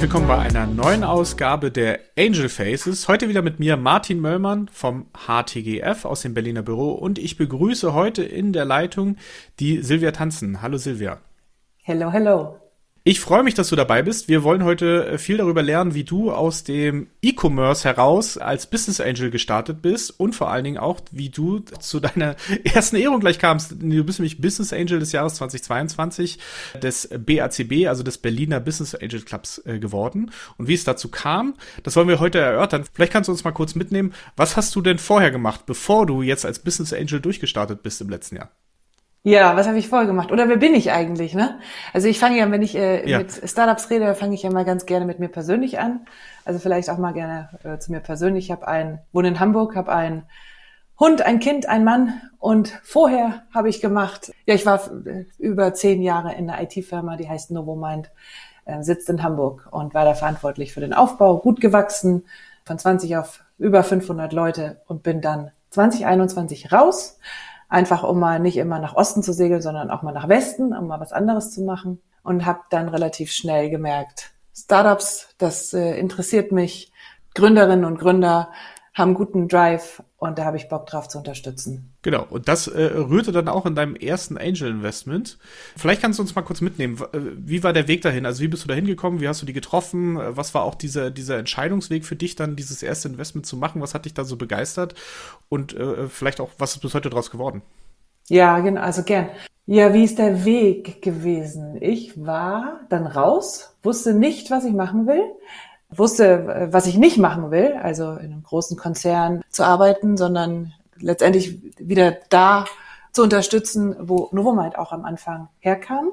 Herzlich willkommen bei einer neuen Ausgabe der Angel Faces. Heute wieder mit mir Martin Möllmann vom HTGF aus dem Berliner Büro und ich begrüße heute in der Leitung die Silvia Tanzen. Hallo Silvia. Hello, hello. Ich freue mich, dass du dabei bist. Wir wollen heute äh, viel darüber lernen, wie du aus dem E-Commerce heraus als Business Angel gestartet bist und vor allen Dingen auch, wie du zu deiner ersten Ehrung gleich kamst. Du bist nämlich Business Angel des Jahres 2022 des BACB, also des Berliner Business Angel Clubs äh, geworden. Und wie es dazu kam, das wollen wir heute erörtern. Vielleicht kannst du uns mal kurz mitnehmen. Was hast du denn vorher gemacht, bevor du jetzt als Business Angel durchgestartet bist im letzten Jahr? Ja, was habe ich vorher gemacht? Oder wer bin ich eigentlich? Ne? Also ich fange ja, wenn ich äh, ja. mit Startups rede, fange ich ja mal ganz gerne mit mir persönlich an. Also vielleicht auch mal gerne äh, zu mir persönlich. Ich habe ein, wohne in Hamburg, habe einen Hund, ein Kind, ein Mann und vorher habe ich gemacht, ja, ich war äh, über zehn Jahre in einer IT-Firma, die heißt Novomind, äh, sitzt in Hamburg und war da verantwortlich für den Aufbau, gut gewachsen, von 20 auf über 500 Leute und bin dann 2021 raus einfach um mal nicht immer nach Osten zu segeln, sondern auch mal nach Westen, um mal was anderes zu machen. Und habe dann relativ schnell gemerkt, Startups, das äh, interessiert mich. Gründerinnen und Gründer haben guten Drive und da habe ich Bock drauf zu unterstützen. Genau, und das äh, rührte dann auch in deinem ersten Angel Investment. Vielleicht kannst du uns mal kurz mitnehmen. Äh, wie war der Weg dahin? Also wie bist du da hingekommen? Wie hast du die getroffen? Äh, was war auch dieser, dieser Entscheidungsweg für dich, dann dieses erste Investment zu machen? Was hat dich da so begeistert? Und äh, vielleicht auch, was ist bis heute daraus geworden? Ja, genau, also gern. Ja, wie ist der Weg gewesen? Ich war dann raus, wusste nicht, was ich machen will wusste, was ich nicht machen will, also in einem großen Konzern zu arbeiten, sondern letztendlich wieder da zu unterstützen, wo Novomind auch am Anfang herkam.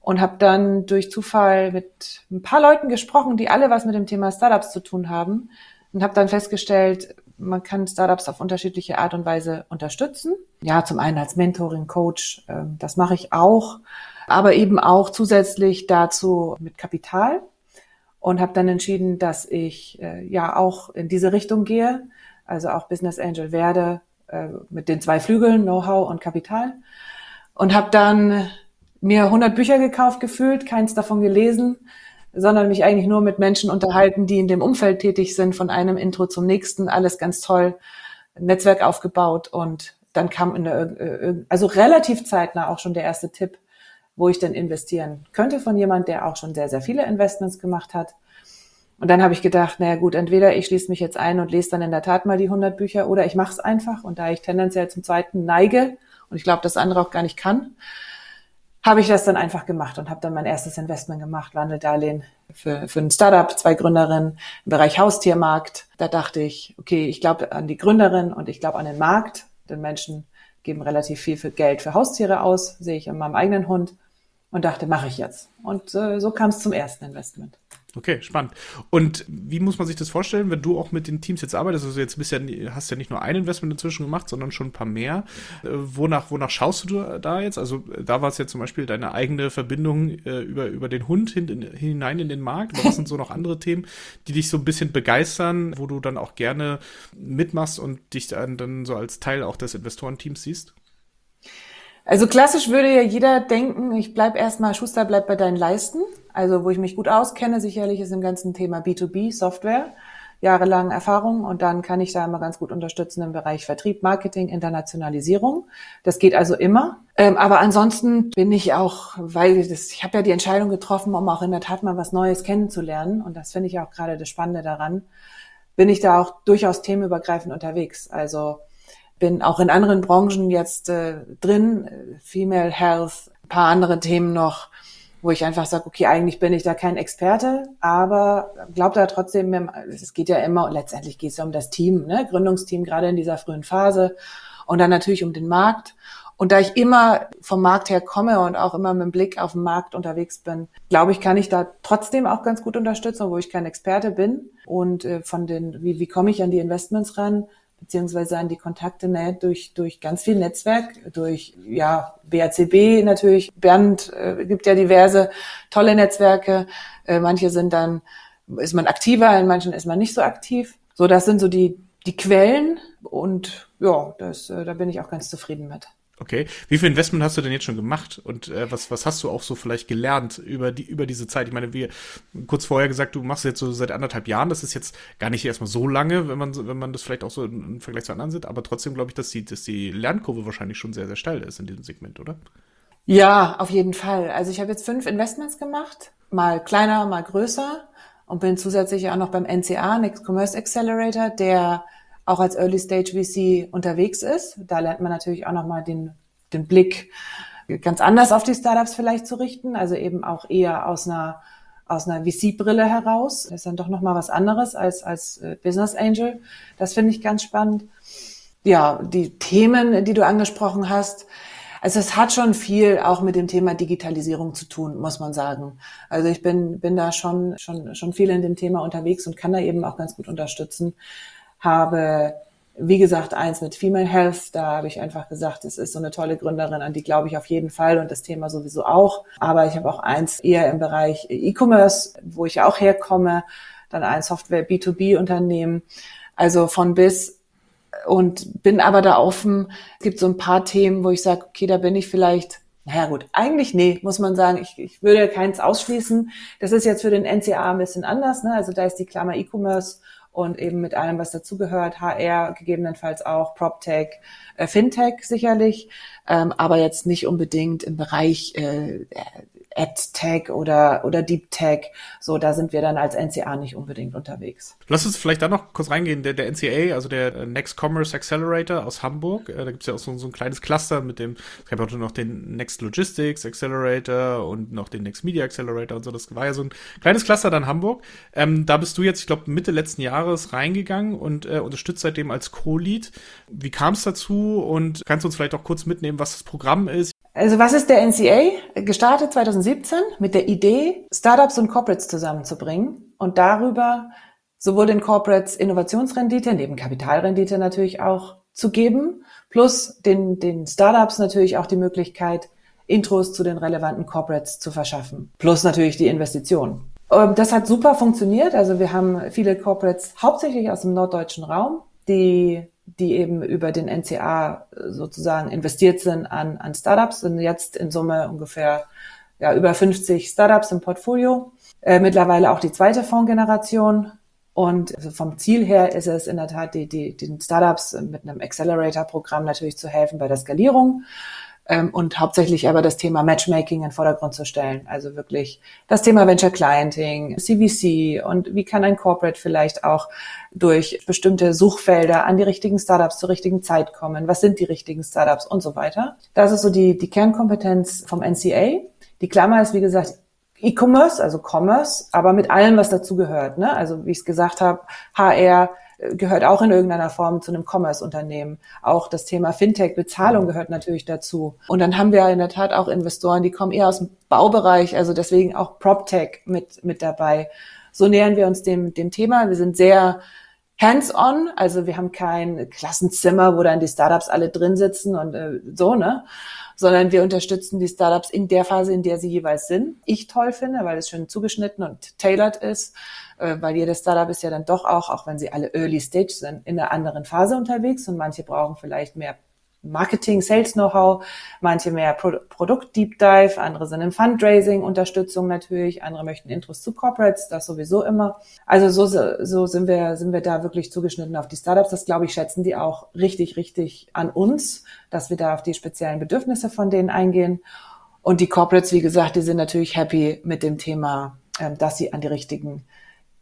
Und habe dann durch Zufall mit ein paar Leuten gesprochen, die alle was mit dem Thema Startups zu tun haben. Und habe dann festgestellt, man kann Startups auf unterschiedliche Art und Weise unterstützen. Ja, zum einen als Mentoring, Coach, ähm, das mache ich auch, aber eben auch zusätzlich dazu mit Kapital und habe dann entschieden, dass ich äh, ja auch in diese Richtung gehe, also auch Business Angel werde äh, mit den zwei Flügeln, Know-how und Kapital. Und habe dann mir 100 Bücher gekauft gefühlt, keins davon gelesen, sondern mich eigentlich nur mit Menschen unterhalten, die in dem Umfeld tätig sind, von einem Intro zum nächsten, alles ganz toll, Netzwerk aufgebaut und dann kam in der, äh, äh, also relativ zeitnah auch schon der erste Tipp, wo ich denn investieren könnte von jemand, der auch schon sehr, sehr viele Investments gemacht hat. Und dann habe ich gedacht, naja gut, entweder ich schließe mich jetzt ein und lese dann in der Tat mal die 100 Bücher oder ich mache es einfach. Und da ich tendenziell zum zweiten neige und ich glaube, das andere auch gar nicht kann, habe ich das dann einfach gemacht und habe dann mein erstes Investment gemacht, Wandeldarlehen für, für ein Startup, zwei Gründerinnen im Bereich Haustiermarkt. Da dachte ich, okay, ich glaube an die Gründerin und ich glaube an den Markt, denn Menschen geben relativ viel für Geld für Haustiere aus, sehe ich in meinem eigenen Hund und dachte, mache ich jetzt. Und äh, so kam es zum ersten Investment. Okay, spannend. Und wie muss man sich das vorstellen, wenn du auch mit den Teams jetzt arbeitest? Also jetzt bist ja, hast ja nicht nur ein Investment inzwischen gemacht, sondern schon ein paar mehr. Äh, wonach, wonach schaust du da jetzt? Also da war es ja zum Beispiel deine eigene Verbindung äh, über, über den Hund hin, in, hinein in den Markt. Aber was sind so noch andere Themen, die dich so ein bisschen begeistern, wo du dann auch gerne mitmachst und dich dann, dann so als Teil auch des Investorenteams siehst? Also klassisch würde ja jeder denken, ich bleib erstmal, Schuster bleib bei deinen Leisten. Also wo ich mich gut auskenne, sicherlich ist im ganzen Thema B2B, Software, jahrelang Erfahrung und dann kann ich da immer ganz gut unterstützen im Bereich Vertrieb, Marketing, Internationalisierung. Das geht also immer. Ähm, aber ansonsten bin ich auch, weil das, ich habe ja die Entscheidung getroffen, um auch in der Tat mal was Neues kennenzulernen und das finde ich auch gerade das Spannende daran, bin ich da auch durchaus themenübergreifend unterwegs. Also bin auch in anderen Branchen jetzt äh, drin, Female Health, ein paar andere Themen noch, wo ich einfach sage, okay, eigentlich bin ich da kein Experte, aber glaube da trotzdem, es geht ja immer, letztendlich geht es ja um das Team, ne? Gründungsteam, gerade in dieser frühen Phase und dann natürlich um den Markt. Und da ich immer vom Markt her komme und auch immer mit dem Blick auf den Markt unterwegs bin, glaube ich, kann ich da trotzdem auch ganz gut unterstützen, wo ich kein Experte bin. Und äh, von den, wie, wie komme ich an die Investments ran? Beziehungsweise an die Kontakte ne, durch, durch ganz viel Netzwerk, durch ja BACB natürlich. Bernd äh, gibt ja diverse tolle Netzwerke. Äh, manche sind dann, ist man aktiver, in manchen ist man nicht so aktiv. So, das sind so die, die Quellen und ja, das, äh, da bin ich auch ganz zufrieden mit. Okay. Wie viel Investment hast du denn jetzt schon gemacht? Und äh, was, was hast du auch so vielleicht gelernt über die, über diese Zeit? Ich meine, wie kurz vorher gesagt, du machst jetzt so seit anderthalb Jahren. Das ist jetzt gar nicht erstmal so lange, wenn man, wenn man das vielleicht auch so im Vergleich zu anderen sieht. Aber trotzdem glaube ich, dass die, dass die Lernkurve wahrscheinlich schon sehr, sehr steil ist in diesem Segment, oder? Ja, auf jeden Fall. Also ich habe jetzt fünf Investments gemacht. Mal kleiner, mal größer. Und bin zusätzlich auch noch beim NCA, Next Commerce Accelerator, der auch als Early Stage VC unterwegs ist. Da lernt man natürlich auch nochmal den, den Blick ganz anders auf die Startups vielleicht zu richten, also eben auch eher aus einer aus einer VC-Brille heraus. Das ist dann doch nochmal was anderes als als äh, Business Angel. Das finde ich ganz spannend. Ja, die Themen, die du angesprochen hast, also es hat schon viel auch mit dem Thema Digitalisierung zu tun, muss man sagen. Also ich bin, bin da schon, schon, schon viel in dem Thema unterwegs und kann da eben auch ganz gut unterstützen habe, wie gesagt, eins mit Female Health. Da habe ich einfach gesagt, es ist so eine tolle Gründerin, an die glaube ich auf jeden Fall und das Thema sowieso auch. Aber ich habe auch eins eher im Bereich E-Commerce, wo ich auch herkomme, dann ein Software B2B-Unternehmen. Also von bis und bin aber da offen. Es gibt so ein paar Themen, wo ich sage, okay, da bin ich vielleicht naja gut, eigentlich nee, muss man sagen. Ich, ich würde keins ausschließen. Das ist jetzt für den NCA ein bisschen anders. Ne? Also da ist die Klammer E-Commerce und eben mit allem, was dazugehört, HR gegebenenfalls auch, PropTech, äh, Fintech sicherlich, ähm, aber jetzt nicht unbedingt im Bereich äh, AdTech oder, oder Deep Tech. So, da sind wir dann als NCA nicht unbedingt unterwegs. Lass uns vielleicht da noch kurz reingehen. Der, der NCA, also der äh, Next Commerce Accelerator aus Hamburg, äh, da gibt's ja auch so, so ein kleines Cluster mit dem, es gab auch noch den Next Logistics Accelerator und noch den Next Media Accelerator und so. Das war ja so ein kleines Cluster dann Hamburg. Ähm, da bist du jetzt, ich glaube, Mitte letzten Jahres reingegangen und äh, unterstützt seitdem als Co-Lead. Wie kam es dazu und kannst du uns vielleicht auch kurz mitnehmen, was das Programm ist? Also was ist der NCA? Gestartet 2017 mit der Idee, Startups und Corporates zusammenzubringen und darüber sowohl den Corporates Innovationsrendite, neben Kapitalrendite natürlich auch zu geben, plus den, den Startups natürlich auch die Möglichkeit, Intros zu den relevanten Corporates zu verschaffen, plus natürlich die Investitionen. Ähm, das hat super funktioniert. Also wir haben viele Corporates hauptsächlich aus dem norddeutschen Raum, die die eben über den NCA sozusagen investiert sind an, an Startups, sind jetzt in Summe ungefähr ja, über 50 Startups im Portfolio. Äh, mittlerweile auch die zweite Fondsgeneration. Und also vom Ziel her ist es in der Tat, die, die, den Startups mit einem Accelerator-Programm natürlich zu helfen bei der Skalierung ähm, und hauptsächlich aber das Thema Matchmaking in den Vordergrund zu stellen. Also wirklich das Thema Venture Clienting, CVC und wie kann ein Corporate vielleicht auch durch bestimmte Suchfelder an die richtigen Startups zur richtigen Zeit kommen? Was sind die richtigen Startups und so weiter? Das ist so die, die Kernkompetenz vom NCA. Die Klammer ist, wie gesagt, E-Commerce, also Commerce, aber mit allem, was dazu gehört. Ne? Also wie ich es gesagt habe, HR, gehört auch in irgendeiner Form zu einem Commerce-Unternehmen. Auch das Thema Fintech, Bezahlung gehört natürlich dazu. Und dann haben wir in der Tat auch Investoren, die kommen eher aus dem Baubereich, also deswegen auch PropTech mit, mit dabei. So nähern wir uns dem, dem Thema. Wir sind sehr hands-on, also wir haben kein Klassenzimmer, wo dann die Startups alle drin sitzen und äh, so, ne? Sondern wir unterstützen die Startups in der Phase, in der sie jeweils sind. Ich toll finde, weil es schön zugeschnitten und tailored ist äh, weil jedes Startup ist ja dann doch auch, auch wenn sie alle Early Stage sind, in einer anderen Phase unterwegs und manche brauchen vielleicht mehr Marketing, Sales Know-how, manche mehr Pro Produkt Deep Dive, andere sind im Fundraising Unterstützung natürlich, andere möchten Intros zu Corporates, das sowieso immer. Also so, so sind wir, sind wir da wirklich zugeschnitten auf die Startups. Das glaube ich schätzen die auch richtig, richtig an uns, dass wir da auf die speziellen Bedürfnisse von denen eingehen. Und die Corporates, wie gesagt, die sind natürlich happy mit dem Thema, ähm, dass sie an die richtigen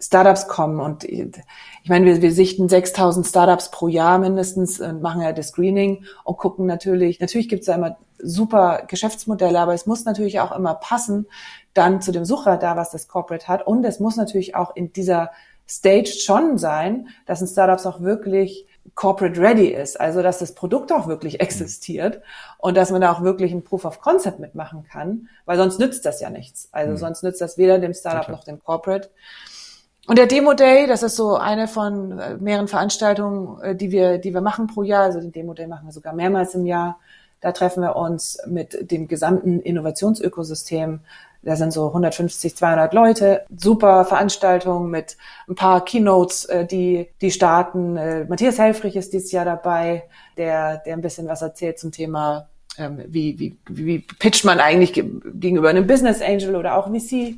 Startups kommen und ich meine, wir, wir sichten 6000 Startups pro Jahr mindestens und machen ja das Screening und gucken natürlich, natürlich gibt es da immer super Geschäftsmodelle, aber es muss natürlich auch immer passen dann zu dem Sucher da, was das Corporate hat und es muss natürlich auch in dieser Stage schon sein, dass ein Startup auch wirklich corporate ready ist, also dass das Produkt auch wirklich existiert und dass man da auch wirklich ein Proof of Concept mitmachen kann, weil sonst nützt das ja nichts. Also mhm. sonst nützt das weder dem Startup noch dem Corporate. Und der Demo Day, das ist so eine von äh, mehreren Veranstaltungen, äh, die wir, die wir machen pro Jahr. Also den Demo Day machen wir sogar mehrmals im Jahr. Da treffen wir uns mit dem gesamten Innovationsökosystem. Da sind so 150, 200 Leute. Super Veranstaltung mit ein paar Keynotes, äh, die, die starten. Matthias Helfrich ist dieses Jahr dabei, der, der ein bisschen was erzählt zum Thema ähm, wie, wie, wie pitcht man eigentlich gegenüber einem Business Angel oder auch VC.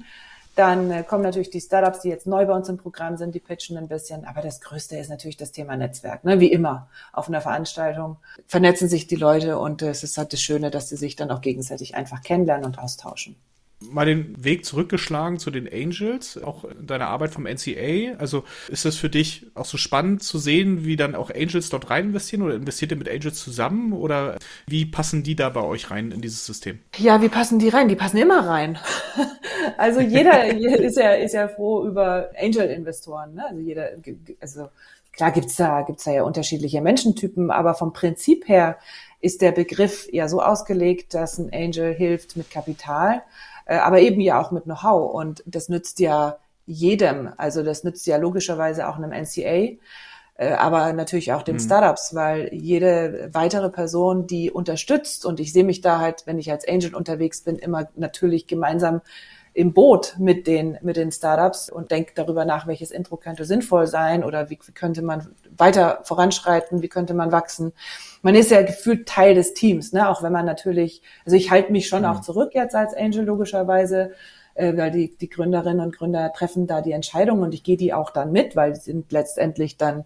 Dann äh, kommen natürlich die Startups, die jetzt neu bei uns im Programm sind, die pitchen ein bisschen. Aber das Größte ist natürlich das Thema Netzwerk. Ne? Wie immer auf einer Veranstaltung vernetzen sich die Leute und äh, es ist halt das Schöne, dass sie sich dann auch gegenseitig einfach kennenlernen und austauschen mal den Weg zurückgeschlagen zu den Angels, auch deine Arbeit vom NCA. Also ist das für dich auch so spannend zu sehen, wie dann auch Angels dort rein investieren oder investiert ihr mit Angels zusammen oder wie passen die da bei euch rein in dieses System? Ja, wie passen die rein? Die passen immer rein. also jeder ist ja, ist ja froh über Angel-Investoren. Ne? Also jeder, also klar gibt's da, gibt's da ja unterschiedliche Menschentypen, aber vom Prinzip her ist der Begriff ja so ausgelegt, dass ein Angel hilft mit Kapital äh, aber eben ja auch mit Know-how. Und das nützt ja jedem. Also das nützt ja logischerweise auch einem NCA, äh, aber natürlich auch den mhm. Startups, weil jede weitere Person, die unterstützt, und ich sehe mich da halt, wenn ich als Angel unterwegs bin, immer natürlich gemeinsam im Boot mit den, mit den Startups und denke darüber nach, welches Intro könnte sinnvoll sein oder wie, wie könnte man weiter voranschreiten, wie könnte man wachsen. Man ist ja gefühlt Teil des Teams, ne? auch wenn man natürlich, also ich halte mich schon mhm. auch zurück jetzt als Angel logischerweise, äh, weil die, die Gründerinnen und Gründer treffen da die Entscheidung und ich gehe die auch dann mit, weil die sind letztendlich dann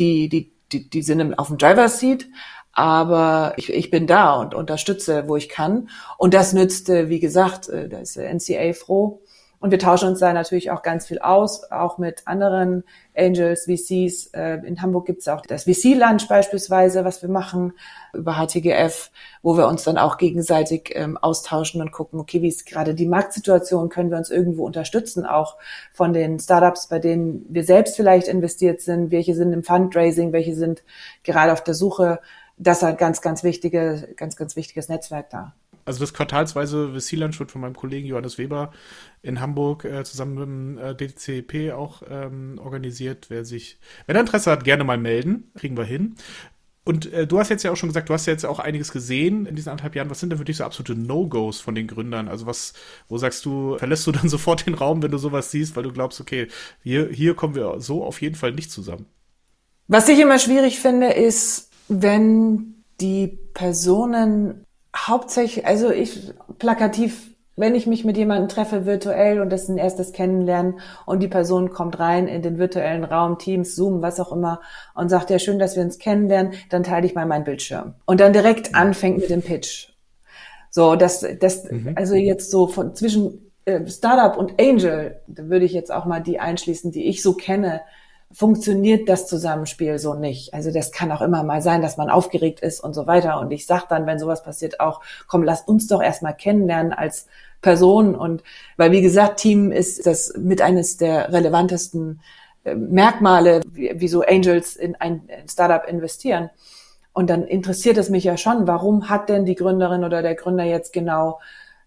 die, die, die, die sind auf dem Driver's Seat aber ich, ich bin da und unterstütze, wo ich kann. Und das nützt, wie gesagt, äh, da ist NCA froh. Und wir tauschen uns da natürlich auch ganz viel aus, auch mit anderen Angels, VCs. Äh, in Hamburg gibt es auch das VC-Lunch beispielsweise, was wir machen über HTGF, wo wir uns dann auch gegenseitig ähm, austauschen und gucken, okay, wie ist gerade die Marktsituation, können wir uns irgendwo unterstützen, auch von den Startups, bei denen wir selbst vielleicht investiert sind, welche sind im Fundraising, welche sind gerade auf der Suche das ist halt ganz, ganz wichtige, ganz, ganz wichtiges Netzwerk da. Also das quartalsweise VC-Lunch wird von meinem Kollegen Johannes Weber in Hamburg äh, zusammen mit dem äh, DCP auch ähm, organisiert. Wer sich, wenn er Interesse hat, gerne mal melden, kriegen wir hin. Und äh, du hast jetzt ja auch schon gesagt, du hast ja jetzt auch einiges gesehen in diesen anderthalb Jahren. Was sind denn für dich so absolute No-Gos von den Gründern? Also was, wo sagst du, verlässt du dann sofort den Raum, wenn du sowas siehst, weil du glaubst, okay, hier, hier kommen wir so auf jeden Fall nicht zusammen? Was ich immer schwierig finde, ist, wenn die Personen hauptsächlich, also ich plakativ, wenn ich mich mit jemandem treffe virtuell und das ist ein erstes Kennenlernen und die Person kommt rein in den virtuellen Raum, Teams, Zoom, was auch immer und sagt, ja schön, dass wir uns kennenlernen, dann teile ich mal meinen Bildschirm und dann direkt anfängt mit dem Pitch. So, das, das, mhm. also jetzt so von zwischen äh, Startup und Angel, da würde ich jetzt auch mal die einschließen, die ich so kenne, funktioniert das Zusammenspiel so nicht. Also das kann auch immer mal sein, dass man aufgeregt ist und so weiter. Und ich sag dann, wenn sowas passiert, auch, komm, lass uns doch erstmal kennenlernen als Person. Und weil, wie gesagt, Team ist das mit eines der relevantesten äh, Merkmale, wie, wie so Angels in ein Startup investieren. Und dann interessiert es mich ja schon, warum hat denn die Gründerin oder der Gründer jetzt genau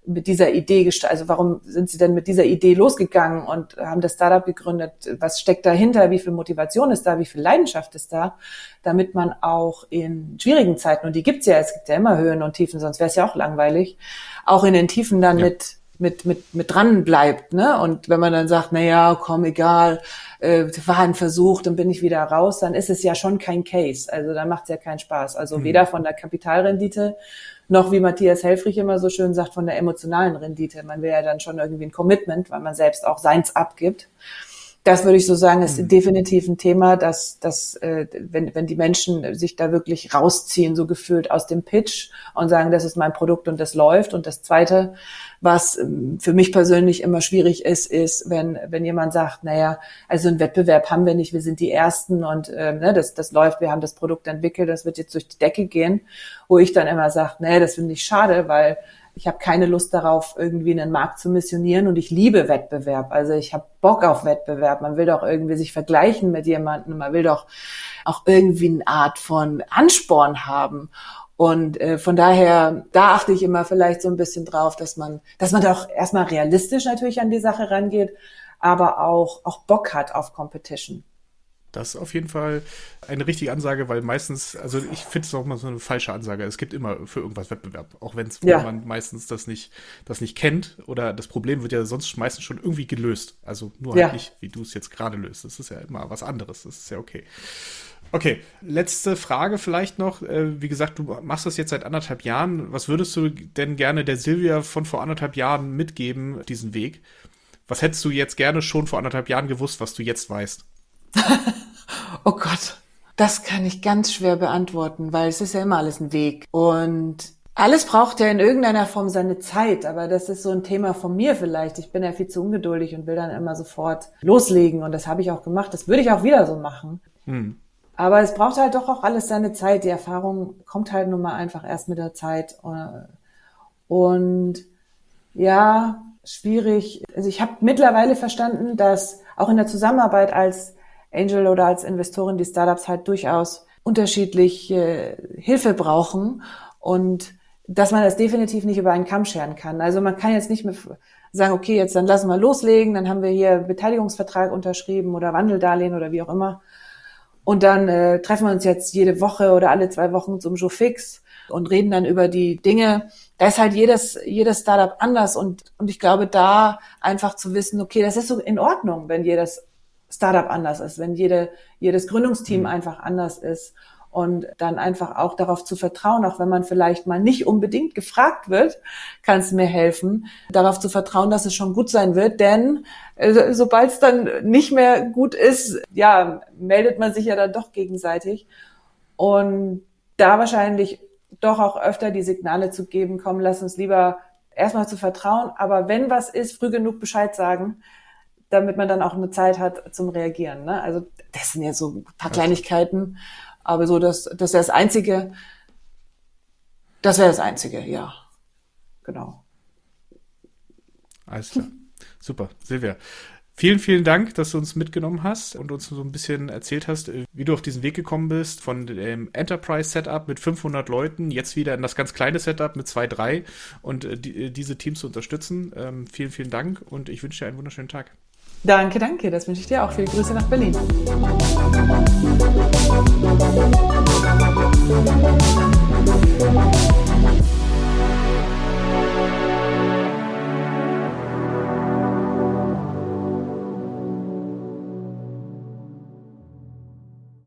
mit dieser Idee gestartet? Also warum sind Sie denn mit dieser Idee losgegangen und haben das Startup gegründet? Was steckt dahinter? Wie viel Motivation ist da? Wie viel Leidenschaft ist da? Damit man auch in schwierigen Zeiten, und die gibt's ja, es gibt ja immer Höhen und Tiefen, sonst wäre es ja auch langweilig, auch in den Tiefen dann ja. mit mit, mit, mit dran bleibt, ne? Und wenn man dann sagt, na ja, komm, egal, äh, war ein Versuch, dann bin ich wieder raus, dann ist es ja schon kein Case. Also dann macht es ja keinen Spaß. Also mhm. weder von der Kapitalrendite noch, wie Matthias Helfrich immer so schön sagt, von der emotionalen Rendite. Man will ja dann schon irgendwie ein Commitment, weil man selbst auch seins abgibt. Das würde ich so sagen, ist mhm. definitiv ein Thema, dass, dass äh, wenn, wenn die Menschen sich da wirklich rausziehen, so gefühlt aus dem Pitch und sagen, das ist mein Produkt und das läuft. Und das Zweite, was ähm, für mich persönlich immer schwierig ist, ist, wenn, wenn jemand sagt, naja, also einen Wettbewerb haben wir nicht, wir sind die Ersten und ähm, ne, das, das läuft, wir haben das Produkt entwickelt, das wird jetzt durch die Decke gehen, wo ich dann immer sage, naja, das finde ich schade, weil ich habe keine Lust darauf, irgendwie einen Markt zu missionieren und ich liebe Wettbewerb. Also ich habe Bock auf Wettbewerb. Man will doch irgendwie sich vergleichen mit jemandem. Man will doch auch irgendwie eine Art von Ansporn haben. Und äh, von daher, da achte ich immer vielleicht so ein bisschen drauf, dass man, dass man doch erstmal realistisch natürlich an die Sache rangeht, aber auch, auch Bock hat auf Competition. Das ist auf jeden Fall eine richtige Ansage, weil meistens, also ich finde es auch mal so eine falsche Ansage. Es gibt immer für irgendwas Wettbewerb, auch wenn ja. man meistens das nicht, das nicht kennt oder das Problem wird ja sonst meistens schon irgendwie gelöst. Also nur halt ja. nicht, wie du es jetzt gerade löst. Das ist ja immer was anderes. Das ist ja okay. Okay, letzte Frage vielleicht noch. Äh, wie gesagt, du machst das jetzt seit anderthalb Jahren. Was würdest du denn gerne der Silvia von vor anderthalb Jahren mitgeben, diesen Weg? Was hättest du jetzt gerne schon vor anderthalb Jahren gewusst, was du jetzt weißt? oh Gott, das kann ich ganz schwer beantworten, weil es ist ja immer alles ein Weg. Und alles braucht ja in irgendeiner Form seine Zeit, aber das ist so ein Thema von mir vielleicht. Ich bin ja viel zu ungeduldig und will dann immer sofort loslegen und das habe ich auch gemacht. Das würde ich auch wieder so machen. Hm. Aber es braucht halt doch auch alles seine Zeit. Die Erfahrung kommt halt nun mal einfach erst mit der Zeit. Und ja, schwierig. Also ich habe mittlerweile verstanden, dass auch in der Zusammenarbeit als Angel oder als Investorin die Startups halt durchaus unterschiedliche Hilfe brauchen und dass man das definitiv nicht über einen Kamm scheren kann. Also man kann jetzt nicht mehr sagen, okay, jetzt dann lassen wir loslegen, dann haben wir hier Beteiligungsvertrag unterschrieben oder Wandeldarlehen oder wie auch immer und dann äh, treffen wir uns jetzt jede Woche oder alle zwei Wochen zum Joe Fix und reden dann über die Dinge. Da ist halt jedes, jedes Startup anders und, und ich glaube, da einfach zu wissen, okay, das ist so in Ordnung, wenn jedes Startup anders ist, wenn jede, jedes Gründungsteam mhm. einfach anders ist und dann einfach auch darauf zu vertrauen, auch wenn man vielleicht mal nicht unbedingt gefragt wird, kann es mir helfen, darauf zu vertrauen, dass es schon gut sein wird, denn äh, sobald es dann nicht mehr gut ist, ja, meldet man sich ja dann doch gegenseitig und da wahrscheinlich doch auch öfter die Signale zu geben, komm, lass uns lieber erstmal zu vertrauen, aber wenn was ist, früh genug Bescheid sagen, damit man dann auch eine Zeit hat zum Reagieren. Ne? Also das sind ja so ein paar Kleinigkeiten. Aber so, das, das wäre das Einzige. Das wäre das Einzige, ja. Genau. Alles klar. Super. Silvia. Vielen, vielen Dank, dass du uns mitgenommen hast und uns so ein bisschen erzählt hast, wie du auf diesen Weg gekommen bist, von dem Enterprise-Setup mit 500 Leuten, jetzt wieder in das ganz kleine Setup mit zwei, drei und äh, die, äh, diese Teams zu unterstützen. Ähm, vielen, vielen Dank und ich wünsche dir einen wunderschönen Tag. Danke, danke. Das wünsche ich dir auch. Viele Grüße nach Berlin. You.